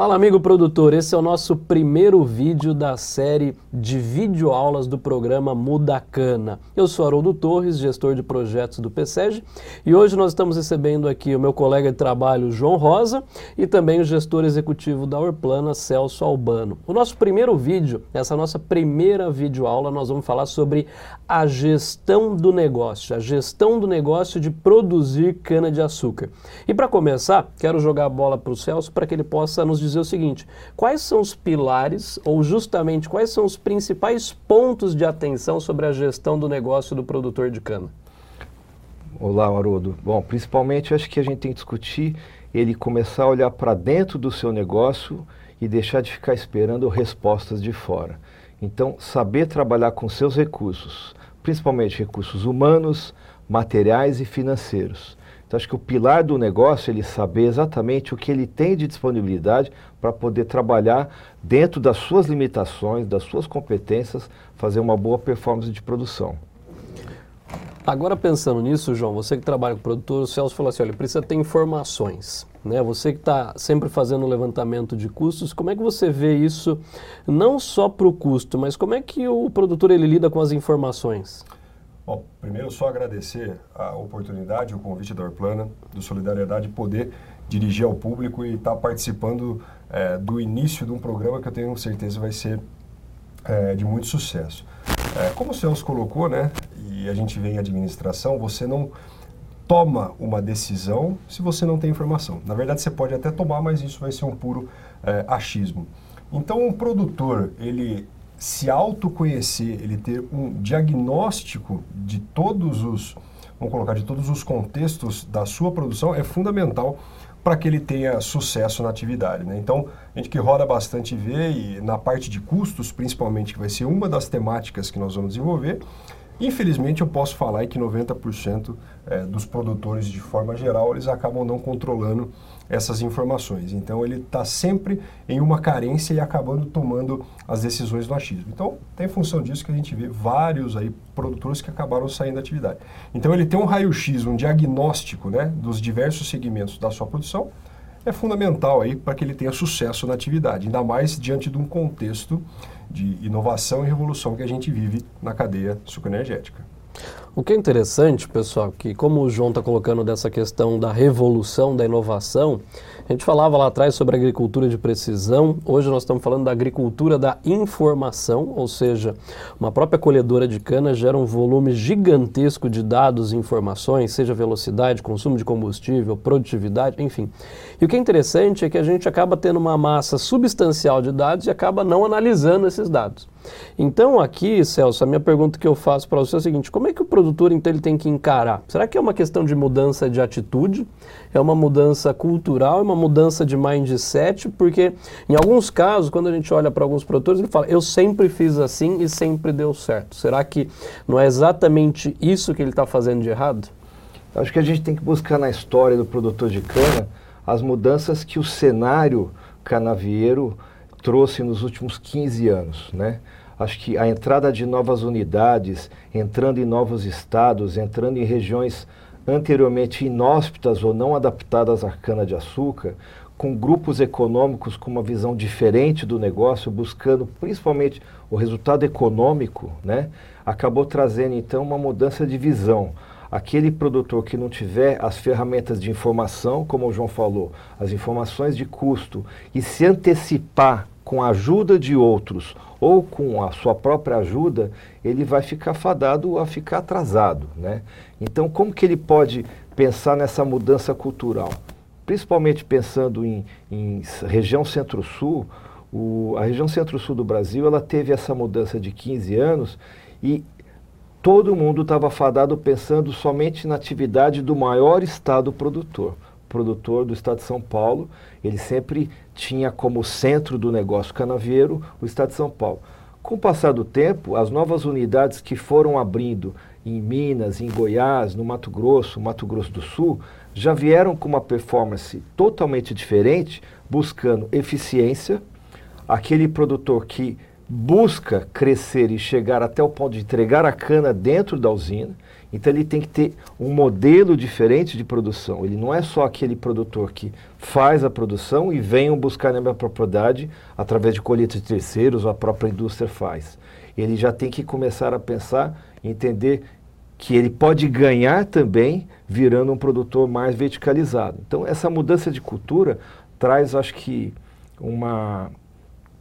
Fala amigo produtor, esse é o nosso primeiro vídeo da série de videoaulas do programa Muda Cana. Eu sou Haroldo Torres, gestor de projetos do PSEG, e hoje nós estamos recebendo aqui o meu colega de trabalho João Rosa e também o gestor executivo da Orplana, Celso Albano. O nosso primeiro vídeo, essa nossa primeira videoaula, nós vamos falar sobre a gestão do negócio, a gestão do negócio de produzir cana-de-açúcar. E para começar, quero jogar a bola para o Celso para que ele possa nos dizer o seguinte: quais são os pilares, ou justamente quais são os principais pontos de atenção sobre a gestão do negócio do produtor de cana? Olá, Haroldo. Bom, principalmente acho que a gente tem que discutir ele começar a olhar para dentro do seu negócio e deixar de ficar esperando respostas de fora. Então, saber trabalhar com seus recursos, principalmente recursos humanos, materiais e financeiros. Então, acho que o pilar do negócio é ele saber exatamente o que ele tem de disponibilidade para poder trabalhar dentro das suas limitações, das suas competências, fazer uma boa performance de produção. Agora pensando nisso, João, você que trabalha com produtor, o Celso falou assim, olha, precisa ter informações. Né? Você que está sempre fazendo o levantamento de custos, como é que você vê isso, não só para o custo, mas como é que o produtor ele lida com as informações? Bom, primeiro só agradecer a oportunidade, o convite da Orplana, do Solidariedade, poder dirigir ao público e estar tá participando é, do início de um programa que eu tenho certeza vai ser é, de muito sucesso. É, como o Celso colocou, né, e a gente vem em administração, você não toma uma decisão se você não tem informação. Na verdade, você pode até tomar, mas isso vai ser um puro achismo. Então, um produtor, ele se autoconhecer, ele ter um diagnóstico de todos os, vamos colocar, de todos os contextos da sua produção é fundamental para que ele tenha sucesso na atividade. Né? Então, a gente que roda bastante vê, e na parte de custos, principalmente, que vai ser uma das temáticas que nós vamos desenvolver, Infelizmente, eu posso falar que 90% é, dos produtores, de forma geral, eles acabam não controlando essas informações. Então, ele está sempre em uma carência e acabando tomando as decisões do achismo. Então, tem função disso que a gente vê vários aí produtores que acabaram saindo da atividade. Então, ele tem um raio-x, um diagnóstico né, dos diversos segmentos da sua produção, é fundamental aí para que ele tenha sucesso na atividade, ainda mais diante de um contexto de inovação e revolução que a gente vive na cadeia sucroenergética. O que é interessante, pessoal, que como o João está colocando dessa questão da revolução, da inovação, a gente falava lá atrás sobre agricultura de precisão, hoje nós estamos falando da agricultura da informação, ou seja, uma própria colhedora de cana gera um volume gigantesco de dados e informações, seja velocidade, consumo de combustível, produtividade, enfim. E o que é interessante é que a gente acaba tendo uma massa substancial de dados e acaba não analisando esses dados. Então aqui, Celso, a minha pergunta que eu faço para você é a seguinte, como é que o produtor então ele tem que encarar? Será que é uma questão de mudança de atitude? É uma mudança cultural? É uma mudança de mindset? Porque em alguns casos, quando a gente olha para alguns produtores, ele fala, eu sempre fiz assim e sempre deu certo. Será que não é exatamente isso que ele está fazendo de errado? Acho que a gente tem que buscar na história do produtor de cana as mudanças que o cenário canavieiro trouxe nos últimos 15 anos, né? Acho que a entrada de novas unidades, entrando em novos estados, entrando em regiões anteriormente inóspitas ou não adaptadas à cana-de-açúcar, com grupos econômicos com uma visão diferente do negócio, buscando principalmente o resultado econômico, né, acabou trazendo então uma mudança de visão. Aquele produtor que não tiver as ferramentas de informação, como o João falou, as informações de custo, e se antecipar com a ajuda de outros ou com a sua própria ajuda, ele vai ficar fadado a ficar atrasado. Né? Então, como que ele pode pensar nessa mudança cultural? Principalmente pensando em, em região centro-sul, a região centro-sul do Brasil ela teve essa mudança de 15 anos e todo mundo estava fadado pensando somente na atividade do maior estado produtor produtor do estado de São Paulo, ele sempre tinha como centro do negócio canavieiro o estado de São Paulo. Com o passar do tempo, as novas unidades que foram abrindo em Minas, em Goiás, no Mato Grosso, Mato Grosso do Sul, já vieram com uma performance totalmente diferente, buscando eficiência, aquele produtor que busca crescer e chegar até o ponto de entregar a cana dentro da usina. Então ele tem que ter um modelo diferente de produção. Ele não é só aquele produtor que faz a produção e venham buscar na minha propriedade através de colheita de terceiros a própria indústria faz. Ele já tem que começar a pensar, entender que ele pode ganhar também virando um produtor mais verticalizado. Então essa mudança de cultura traz, acho que, uma,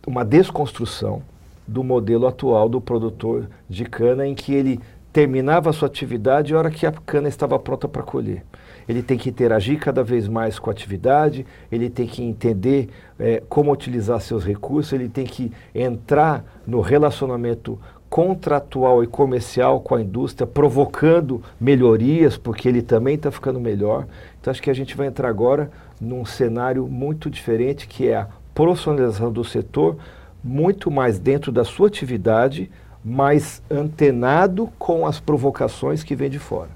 uma desconstrução do modelo atual do produtor de cana, em que ele terminava a sua atividade a hora que a cana estava pronta para colher. Ele tem que interagir cada vez mais com a atividade, ele tem que entender é, como utilizar seus recursos, ele tem que entrar no relacionamento contratual e comercial com a indústria, provocando melhorias, porque ele também está ficando melhor. Então, acho que a gente vai entrar agora num cenário muito diferente, que é a profissionalização do setor, muito mais dentro da sua atividade, mais antenado com as provocações que vêm de fora.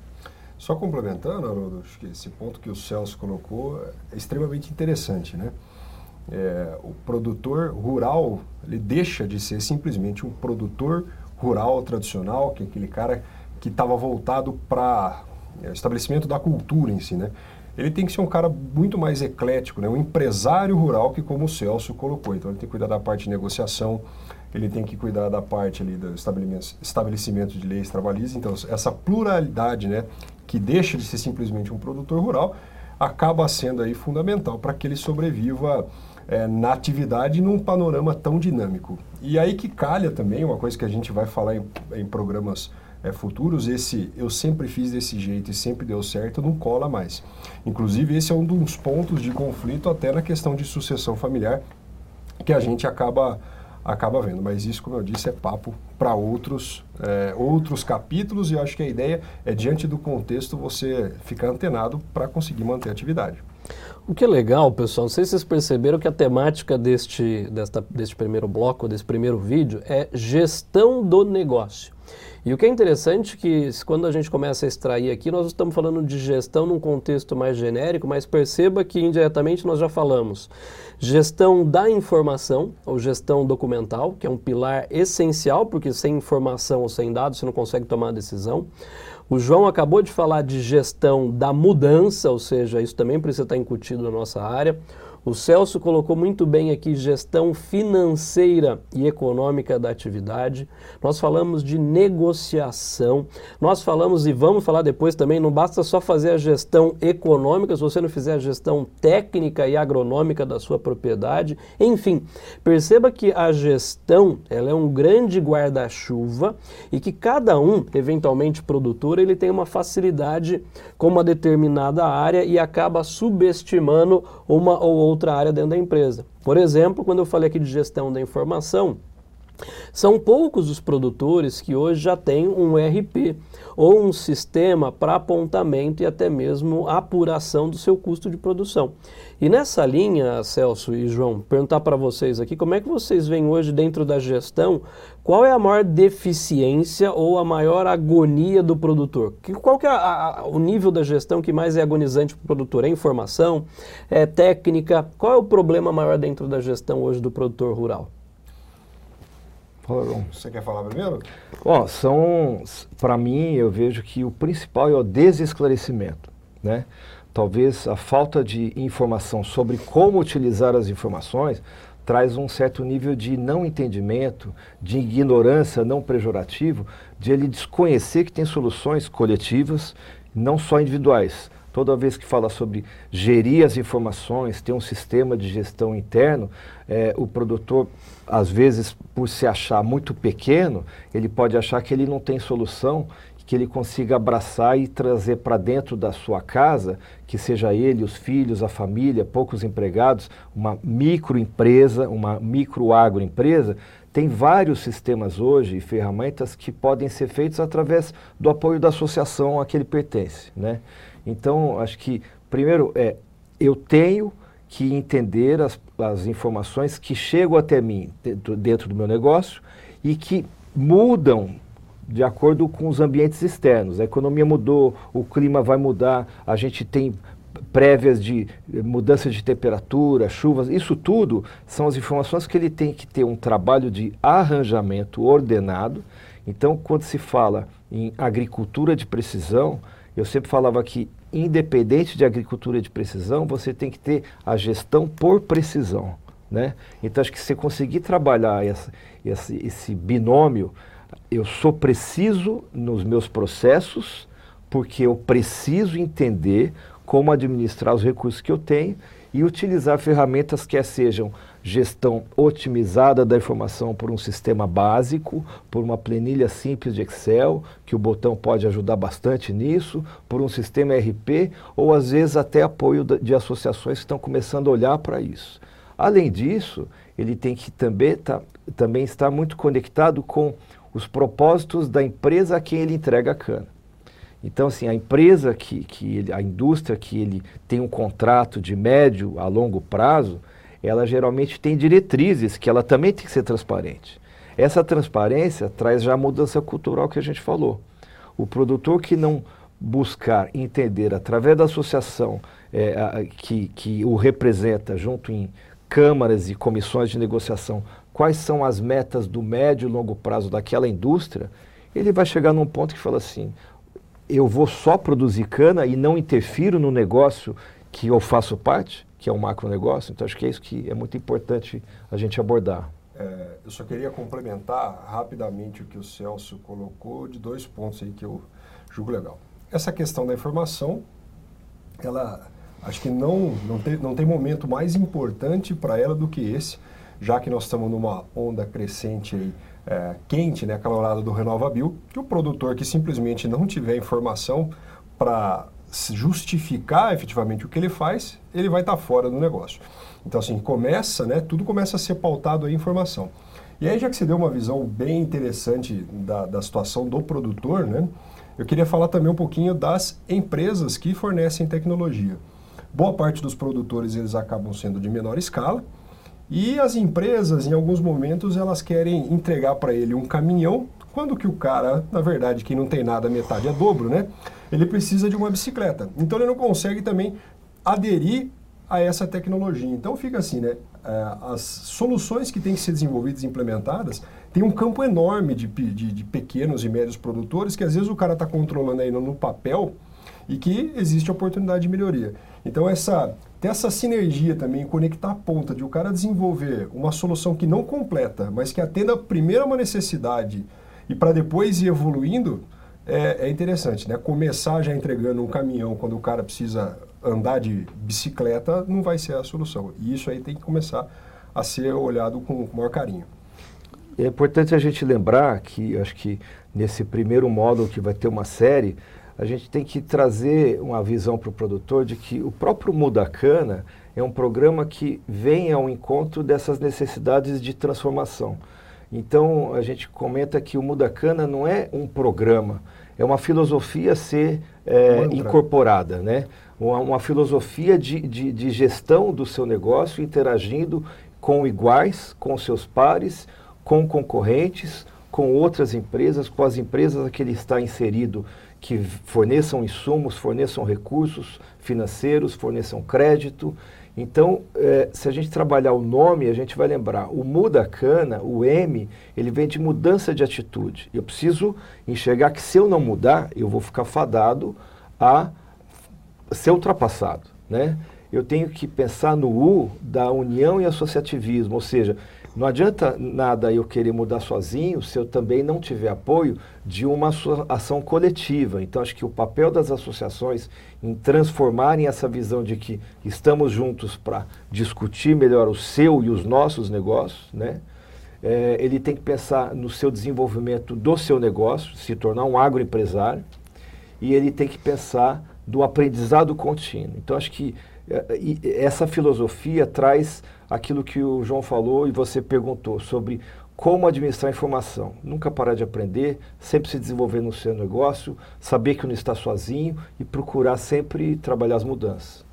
Só complementando, Haroldo, acho que esse ponto que o Celso colocou é extremamente interessante, né? É, o produtor rural, ele deixa de ser simplesmente um produtor rural tradicional, que é aquele cara que estava voltado para é, estabelecimento da cultura em si, né? Ele tem que ser um cara muito mais eclético, né? um empresário rural que como o Celso colocou. Então ele tem que cuidar da parte de negociação, ele tem que cuidar da parte ali do estabelecimento de leis trabalhistas. Então, essa pluralidade, né, que deixa de ser simplesmente um produtor rural, acaba sendo aí fundamental para que ele sobreviva é, na atividade num panorama tão dinâmico. E aí que calha também, uma coisa que a gente vai falar em, em programas é, futuros, esse eu sempre fiz desse jeito e sempre deu certo, não cola mais. Inclusive, esse é um dos pontos de conflito até na questão de sucessão familiar que a gente acaba acaba vendo. Mas isso, como eu disse, é papo para outros, é, outros capítulos e acho que a ideia é, diante do contexto, você ficar antenado para conseguir manter a atividade. O que é legal, pessoal, não sei se vocês perceberam que a temática deste, desta, deste primeiro bloco, desse primeiro vídeo, é gestão do negócio. E o que é interessante é que quando a gente começa a extrair aqui, nós estamos falando de gestão num contexto mais genérico, mas perceba que indiretamente nós já falamos gestão da informação, ou gestão documental, que é um pilar essencial, porque sem informação ou sem dados você não consegue tomar decisão. O João acabou de falar de gestão da mudança, ou seja, isso também precisa estar incutido na nossa área. O Celso colocou muito bem aqui gestão financeira e econômica da atividade. Nós falamos de negociação. Nós falamos e vamos falar depois também, não basta só fazer a gestão econômica, se você não fizer a gestão técnica e agronômica da sua propriedade. Enfim, perceba que a gestão, ela é um grande guarda-chuva e que cada um, eventualmente produtor, ele tem uma facilidade com uma determinada área e acaba subestimando uma ou outra outra área dentro da empresa. Por exemplo, quando eu falei aqui de gestão da informação, são poucos os produtores que hoje já têm um ERP ou um sistema para apontamento e até mesmo apuração do seu custo de produção. E nessa linha, Celso e João, perguntar para vocês aqui, como é que vocês veem hoje dentro da gestão, qual é a maior deficiência ou a maior agonia do produtor? Qual que é a, a, o nível da gestão que mais é agonizante para o produtor? É informação? É técnica? Qual é o problema maior dentro da gestão hoje do produtor rural? Você quer falar primeiro? Bom, são, para mim, eu vejo que o principal é o desesclarecimento, né? Talvez a falta de informação sobre como utilizar as informações traz um certo nível de não entendimento, de ignorância não pejorativo, de ele desconhecer que tem soluções coletivas, não só individuais. Toda vez que fala sobre gerir as informações, ter um sistema de gestão interno, é, o produtor, às vezes, por se achar muito pequeno, ele pode achar que ele não tem solução, que ele consiga abraçar e trazer para dentro da sua casa, que seja ele, os filhos, a família, poucos empregados, uma microempresa, uma microagroempresa, tem vários sistemas hoje e ferramentas que podem ser feitos através do apoio da associação a que ele pertence. Né? Então, acho que, primeiro, é, eu tenho que entender as, as informações que chegam até mim dentro, dentro do meu negócio e que mudam de acordo com os ambientes externos. A economia mudou, o clima vai mudar, a gente tem prévias de mudança de temperatura, chuvas, isso tudo são as informações que ele tem que ter um trabalho de arranjamento ordenado. Então, quando se fala em agricultura de precisão, eu sempre falava que, independente de agricultura de precisão, você tem que ter a gestão por precisão. Né? Então, acho que se você conseguir trabalhar essa, esse, esse binômio, eu sou preciso nos meus processos, porque eu preciso entender como administrar os recursos que eu tenho e utilizar ferramentas que sejam gestão otimizada da informação por um sistema básico, por uma planilha simples de Excel, que o botão pode ajudar bastante nisso, por um sistema RP ou às vezes até apoio de associações que estão começando a olhar para isso. Além disso, ele tem que também, tá, também estar muito conectado com os propósitos da empresa a quem ele entrega a cana. Então, assim, a empresa que, que ele, a indústria que ele tem um contrato de médio a longo prazo, ela geralmente tem diretrizes que ela também tem que ser transparente. Essa transparência traz já a mudança cultural que a gente falou. O produtor que não buscar entender através da associação é, a, que, que o representa junto em câmaras e comissões de negociação quais são as metas do médio e longo prazo daquela indústria, ele vai chegar num ponto que fala assim: eu vou só produzir cana e não interfiro no negócio que eu faço parte? que é um macronegócio. Então, acho que é isso que é muito importante a gente abordar. É, eu só queria complementar rapidamente o que o Celso colocou de dois pontos aí que eu julgo legal. Essa questão da informação, ela acho que não, não, tem, não tem momento mais importante para ela do que esse, já que nós estamos numa onda crescente aí, é, quente, né, acalorada do RenovaBio, que o produtor que simplesmente não tiver informação para justificar efetivamente o que ele faz, ele vai estar tá fora do negócio. Então, assim, começa, né? Tudo começa a ser pautado em informação. E aí, já que você deu uma visão bem interessante da, da situação do produtor, né? Eu queria falar também um pouquinho das empresas que fornecem tecnologia. Boa parte dos produtores, eles acabam sendo de menor escala, e as empresas, em alguns momentos, elas querem entregar para ele um caminhão, quando que o cara, na verdade, quem não tem nada, metade é dobro, né? ele precisa de uma bicicleta. Então ele não consegue também aderir a essa tecnologia. Então fica assim, né? É, as soluções que têm que ser desenvolvidas e implementadas tem um campo enorme de, de, de pequenos e médios produtores que às vezes o cara está controlando ainda no papel e que existe oportunidade de melhoria. Então essa ter essa sinergia também, conectar a ponta de o cara desenvolver uma solução que não completa, mas que atenda primeiro a uma necessidade e para depois ir evoluindo, é, é, interessante, né? Começar já entregando um caminhão quando o cara precisa andar de bicicleta não vai ser a solução. E isso aí tem que começar a ser olhado com, com maior carinho. É importante a gente lembrar que, acho que nesse primeiro módulo que vai ter uma série, a gente tem que trazer uma visão para o produtor de que o próprio Mudacana é um programa que vem ao encontro dessas necessidades de transformação. Então, a gente comenta que o Mudacana não é um programa, é uma filosofia a ser é, incorporada, né? Uma, uma filosofia de, de, de, gestão do seu negócio, interagindo com iguais, com seus pares, com concorrentes, com outras empresas, com as empresas a que ele está inserido, que forneçam insumos, forneçam recursos financeiros, forneçam crédito então, é, se a gente trabalhar o nome, a gente vai lembrar, o muda cana, o M, ele vem de mudança de atitude. Eu preciso enxergar que se eu não mudar, eu vou ficar fadado a ser ultrapassado, né? Eu tenho que pensar no U da união e associativismo, ou seja, não adianta nada eu querer mudar sozinho se eu também não tiver apoio de uma ação coletiva. Então, acho que o papel das associações em transformarem essa visão de que estamos juntos para discutir melhor o seu e os nossos negócios, né? É, ele tem que pensar no seu desenvolvimento do seu negócio, se tornar um agroempresário, e ele tem que pensar do aprendizado contínuo. Então, acho que é, essa filosofia traz aquilo que o João falou e você perguntou sobre como administrar informação. Nunca parar de aprender, sempre se desenvolver no seu negócio, saber que não está sozinho e procurar sempre trabalhar as mudanças.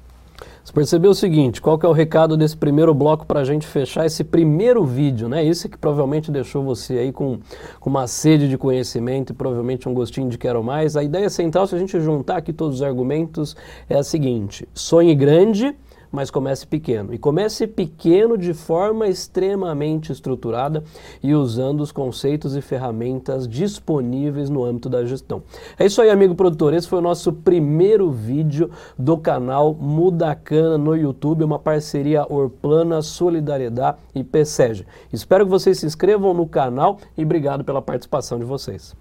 Você percebeu o seguinte, qual que é o recado desse primeiro bloco para a gente fechar esse primeiro vídeo, né? Isso que provavelmente deixou você aí com, com uma sede de conhecimento e provavelmente um gostinho de quero mais. A ideia central, se a gente juntar aqui todos os argumentos, é a seguinte, sonhe grande, mas comece pequeno. E comece pequeno de forma extremamente estruturada e usando os conceitos e ferramentas disponíveis no âmbito da gestão. É isso aí, amigo produtor. Esse foi o nosso primeiro vídeo do canal Mudacana no YouTube, uma parceria Orplana, Solidariedade e PSEG. Espero que vocês se inscrevam no canal e obrigado pela participação de vocês.